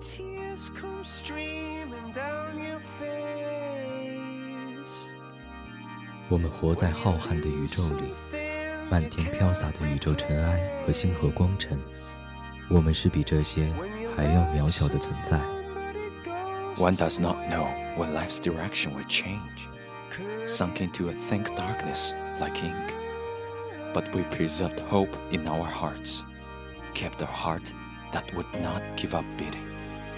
tears come streaming down your face. 我们活在浩瀚的宇宙里，漫天飘洒的宇宙尘埃和星河光尘，我们是比这些还要渺小的存在。 One does not know when life's direction will change, sunk into a thick darkness like ink. But we preserved hope in our hearts, kept a heart that would not give up beating.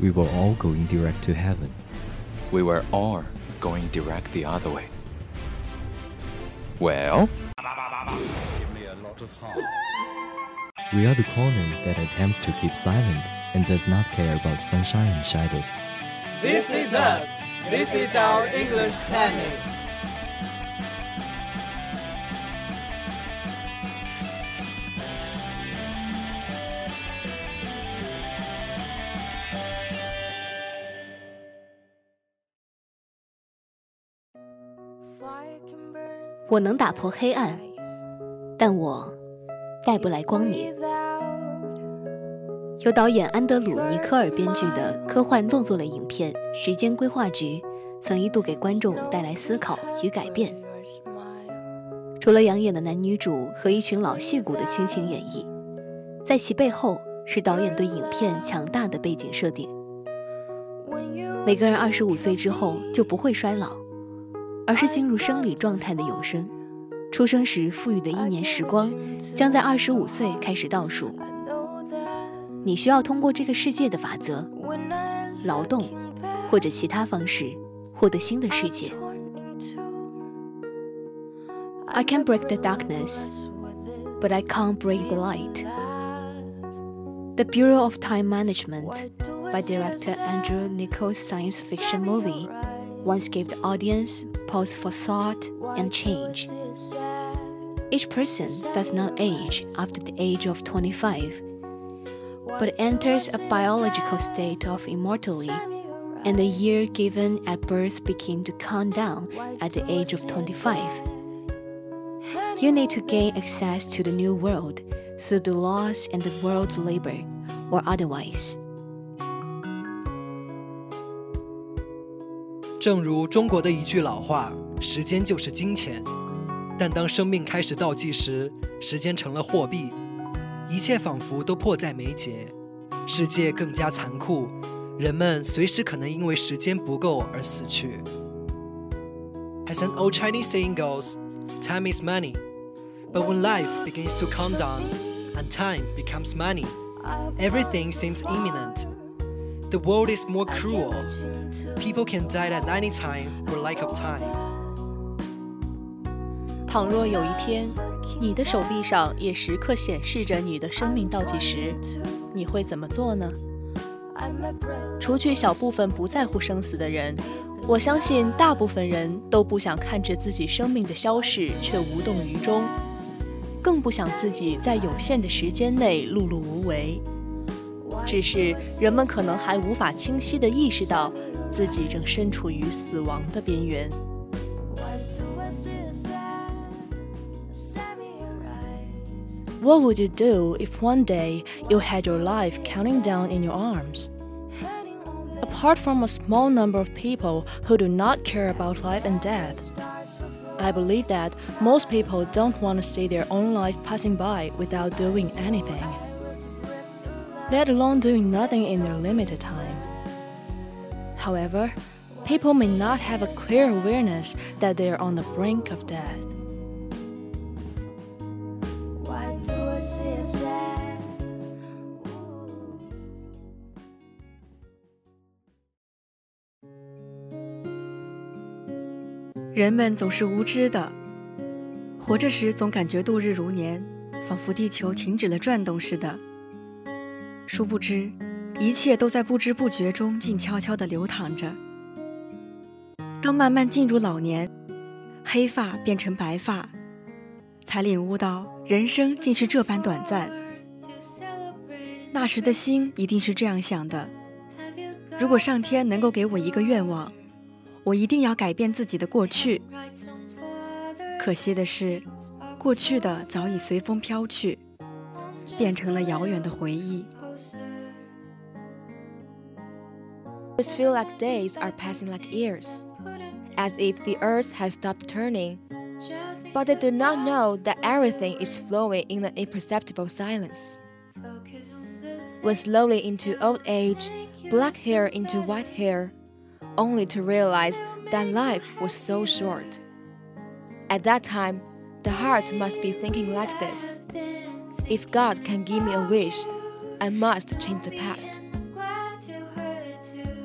We were all going direct to heaven. We were all going direct the other way. Well, We are the corner that attempts to keep silent and does not care about sunshine and shadows. This is us. This is our English planet. 我能打破黑暗，但我带不来光明。由导演安德鲁·尼科尔编剧的科幻动作类影片《时间规划局》，曾一度给观众带来思考与改变。除了养眼的男女主和一群老戏骨的倾情演绎，在其背后是导演对影片强大的背景设定。每个人二十五岁之后就不会衰老，而是进入生理状态的永生。出生时富裕的一年时光，将在二十五岁开始倒数。你需要通过这个世界的法则，劳动或者其他方式获得新的世界。I can break the darkness, but I can't break the light. The Bureau of Time Management by director Andrew Niccol's science fiction movie once gave the audience pause for thought and change. Each person does not age after the age of 25, but enters a biological state of immortality, and the year given at birth begin to count down at the age of 25. You need to gain access to the new world through the laws and the world labor, or otherwise. 正如中国的一句老话：“时间就是金钱。”但当生命开始倒计时，时间成了货币，一切仿佛都迫在眉睫，世界更加残酷，人们随时可能因为时间不够而死去。As an old Chinese saying goes, time is money. But when life begins to calm down and time becomes money, everything seems imminent. The world is more cruel. People can die at any time for lack of time. 倘若有一天，你的手臂上也时刻显示着你的生命倒计时，你会怎么做呢？除去小部分不在乎生死的人，我相信大部分人都不想看着自己生命的消逝却无动于衷，更不想自己在有限的时间内碌碌无为。只是人们可能还无法清晰地意识到自己正身处于死亡的边缘。 What would you do if one day you had your life counting down in your arms? Apart from a small number of people who do not care about life and death, I believe that most people don't want to see their own life passing by without doing anything. let alone doing nothing in their limited time. However, people may not have a clear awareness that they are on the brink of death. Why do I see a sad? 人们总是无知的，活着时总感觉度日如年，仿佛地球停止了转动似的。 殊不知，一切都在不知不觉中静悄悄地流淌着。当慢慢进入老年，黑发变成白发，才领悟到人生竟是这般短暂。那时的心一定是这样想的：如果上天能够给我一个愿望。我一定要改变自己的过去。可惜的是，过去的早已随风飘去，变成了遥远的回忆。Feel like days are passing like years, as if the earth has stopped turning. But they do not know that everything is flowing in an imperceptible silence. When slowly into old age, black hair into white hair, only to realize that life was so short. At that time, the heart must be thinking like this If God can give me a wish, I must change the past.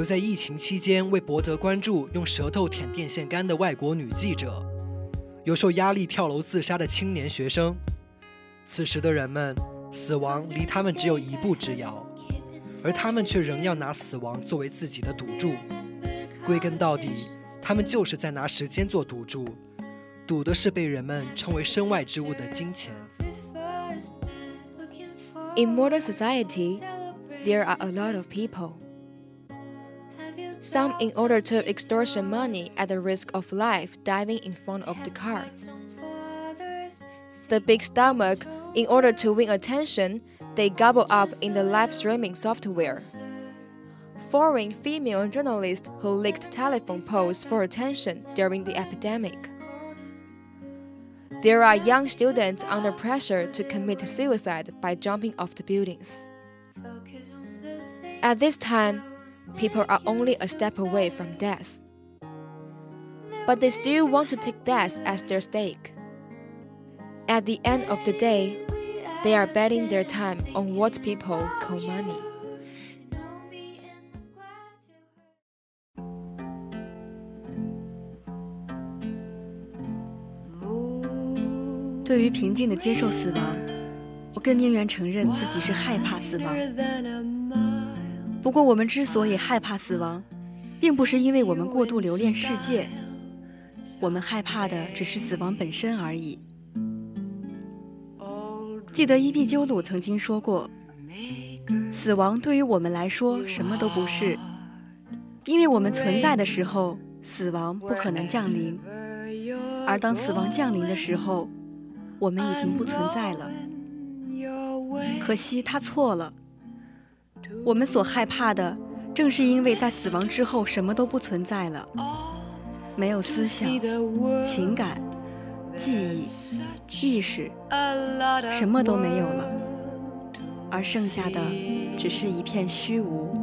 有在疫情期间为博得关注用舌头舔电线杆的外国女记者，有受压力跳楼自杀的青年学生。此时的人们，死亡离他们只有一步之遥，而他们却仍要拿死亡作为自己的赌注。归根到底，他们就是在拿时间做赌注。赌的是被人们称为身外之物的金钱。In modern society, there are a lot of people. Some in order to extortion money at the risk of life diving in front of the car. The big stomach, in order to win attention, they gobble up in the live streaming software. Foreign female journalists who licked telephone poles for attention during the epidemic. There are young students under pressure to commit suicide by jumping off the buildings. At this time, people are only a step away from death. But they still want to take death as their stake. At the end of the day, they are betting their time on what people call money. 对于平静的接受死亡，我更宁愿承认自己是害怕死亡。 不过，我们之所以害怕死亡，并不是因为我们过度留恋世界，我们害怕的只是死亡本身而已。记得伊壁鸠鲁曾经说过：“死亡对于我们来说什么都不是，因为我们存在的时候，死亡不可能降临；而当死亡降临的时候，”我们已经不存在了，可惜他错了。我们所害怕的，正是因为在死亡之后什么都不存在了，没有思想、情感、记忆、意识，什么都没有了，而剩下的只是一片虚无。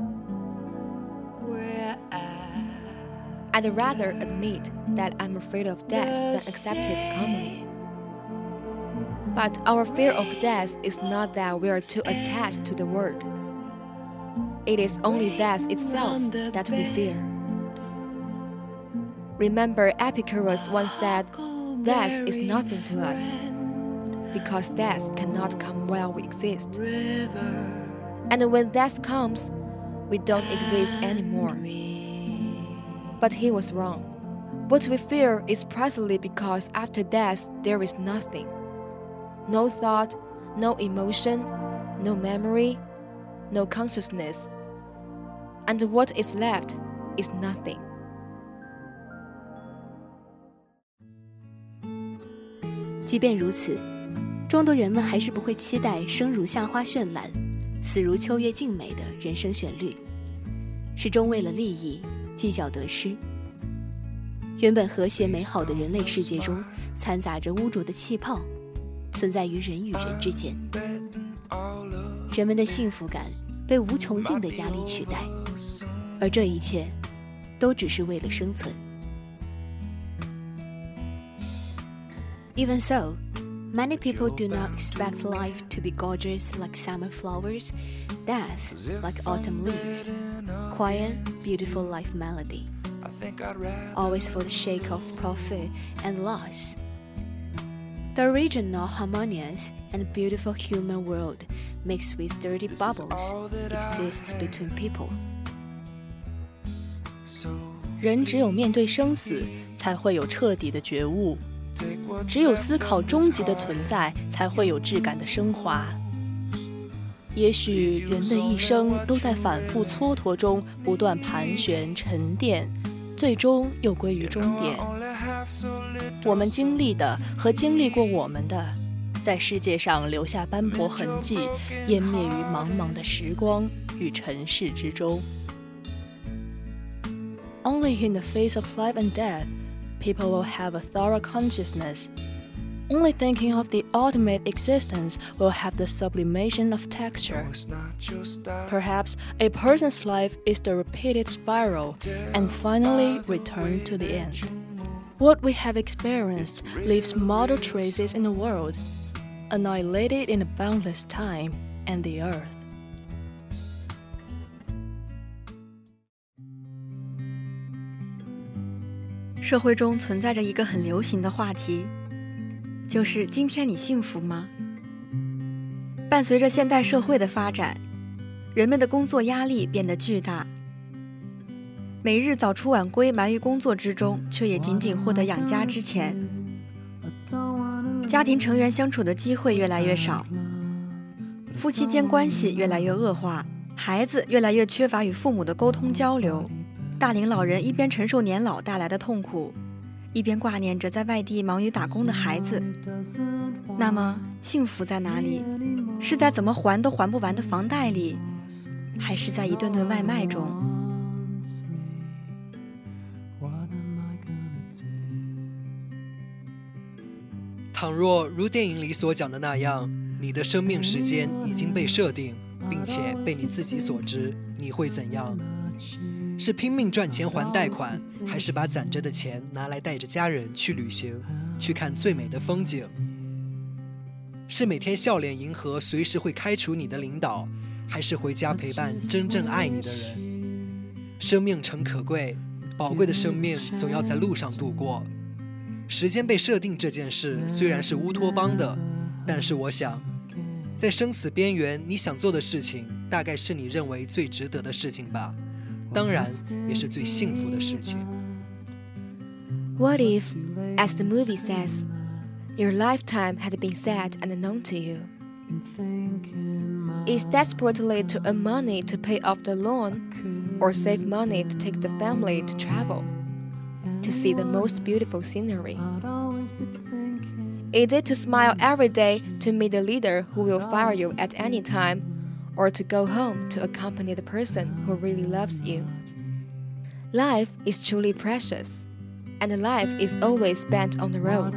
I'd rather admit that I'm afraid of death than accept it calmly. But our fear of death is not that we are too attached to the word. It is only death itself that we fear. Remember, Epicurus once said, Death is nothing to us, because death cannot come while we exist. And when death comes, we don't exist anymore. But he was wrong. What we fear is precisely because after death there is nothing no thought, no emotion, no memory, no consciousness. and what is left is nothing。即便如此，众多人们还是不会期待生如夏花绚烂，死如秋月静美的人生旋律，始终为了利益计较得失。原本和谐美好的人类世界中，掺杂着污浊的气泡，存在于人与人之间。人们的幸福感被无穷尽的压力取代。而这一切，都只是为了生存。Even so, many people do not expect life to be gorgeous like summer flowers, death like autumn leaves, quiet, beautiful life melody. Always for the sake of profit and loss. The original harmonious and beautiful human world mixed with dirty bubbles exists between people. 人只有面对生死，才会有彻底的觉悟；只有思考终极的存在，才会有质感的升华。也许人的一生都在反复蹉跎中不断盘旋沉淀，最终又归于终点。我们经历的和经历过我们的，在世界上留下斑驳痕迹，湮灭于茫茫的时光与尘世之中。Only in the face of life and death, people will have a thorough consciousness. Only thinking of the ultimate existence will have the sublimation of texture. Perhaps a person's life is the repeated spiral and finally return to the end. What we have experienced leaves mortal traces in the world, annihilated in the boundless time and the earth. 社会中存在着一个很流行的话题，就是今天你幸福吗？伴随着现代社会的发展，人们的工作压力变得巨大，每日早出晚归，忙于工作之中，却也仅仅获得养家之钱。家庭成员相处的机会越来越少，夫妻间关系越来越恶化，孩子越来越缺乏与父母的沟通交流。大龄老人一边承受年老带来的痛苦，一边挂念着在外地忙于打工的孩子。那么，幸福在哪里？是在怎么还都还不完的房贷里，还是在一顿顿外卖中？倘若如电影里所讲的那样，你的生命时间已经被设定，并且被你自己所知，你会怎样？是拼命赚钱还贷款，还是把攒着的钱拿来带着家人去旅行，去看最美的风景？是每天笑脸迎合随时会开除你的领导，还是回家陪伴真正爱你的人？生命诚可贵，宝贵的生命总要在路上度过。时间被设定这件事虽然是乌托邦的，但是我想，在生死边缘，你想做的事情，大概是你认为最值得的事情吧。当然，也是最幸福的事情。What if, as the movie says, your lifetime had been sad and known to you? Is desperately to earn money to pay off the loan, or save money to take the family to travel, to see the most beautiful scenery? Is it to smile every day to meet the leader who will fire you at any time? or to go home to accompany the person who really loves you. Life is truly precious, and life is always spent on the road.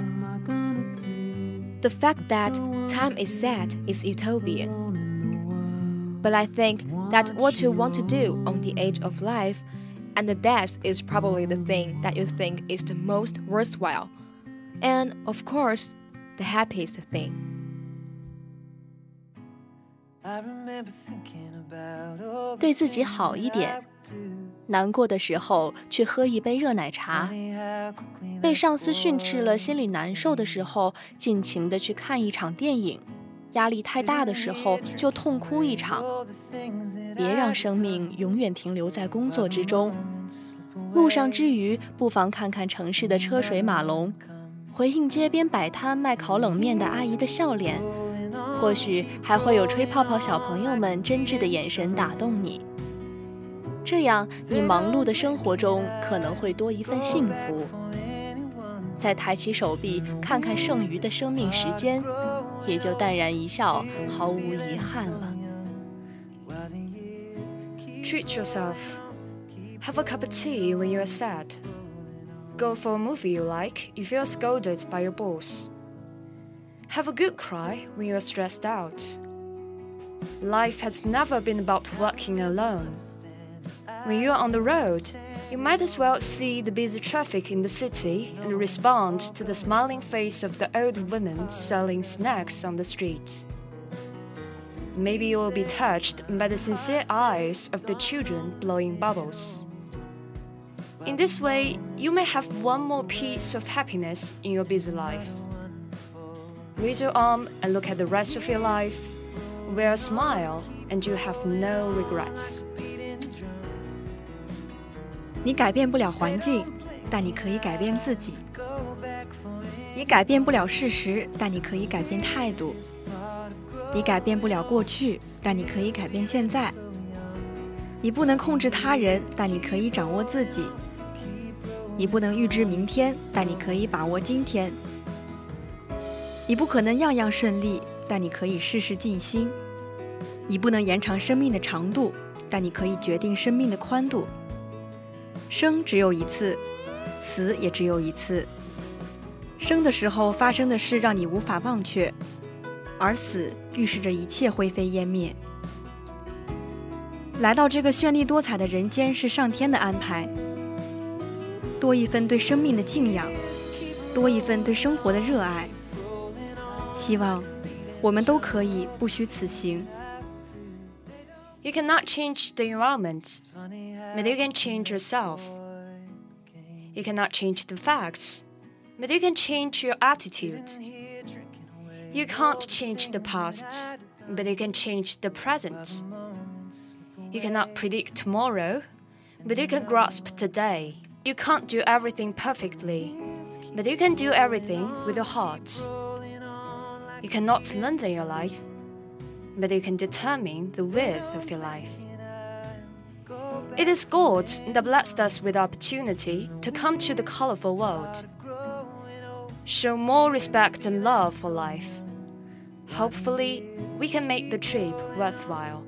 The fact that time is sad is utopian. But I think that what you want to do on the age of life and the death is probably the thing that you think is the most worthwhile, and of course, the happiest thing. 对自己好一点，难过的时候去喝一杯热奶茶；被上司训斥了，心里难受的时候，尽情的去看一场电影；压力太大的时候，就痛哭一场。别让生命永远停留在工作之中。路上之余，不妨看看城市的车水马龙，回应街边摆摊卖烤冷面的阿姨的笑脸。或许还会有吹泡泡小朋友们真挚的眼神打动你，这样你忙碌的生活中可能会多一份幸福。再抬起手臂看看剩余的生命时间，也就淡然一笑，毫无遗憾了。Treat yourself. Have a cup of tea when you are sad. Go for a movie you like if you are scolded by your boss. Have a good cry when you are stressed out. Life has never been about working alone. When you are on the road, you might as well see the busy traffic in the city and respond to the smiling face of the old women selling snacks on the street. Maybe you will be touched by the sincere eyes of the children blowing bubbles. In this way, you may have one more piece of happiness in your busy life. Raise your arm and look at the rest of your life. Wear a smile, and you have no regrets. 你改变不了环境，但你可以改变自己。你改变不了事实，但你可以改变态度。你改变不了过去，但你可以改变现在。你不能控制他人，但你可以掌握自己。你不能预知明天，但你可以把握今天。你不可能样样顺利，但你可以事事尽心。你不能延长生命的长度，但你可以决定生命的宽度。生只有一次，死也只有一次。生的时候发生的事让你无法忘却。而死预示着一切灰飞烟灭。来到这个绚丽多彩的人间是上天的安排。多一份对生命的敬仰，多一份对生活的热爱。希望我们都可以不虚此行。You cannot change the environment, but you can change yourself. You cannot change the facts, but you can change your attitude. You can't change the past, but you can change the present. You cannot predict tomorrow, but you can grasp today. You can't do everything perfectly, but you can do everything with your heart. You cannot lengthen your life, but you can determine the width of your life. It is God that blessed us with opportunity to come to the colorful world show more respect and love for life. Hopefully, we can make the trip worthwhile.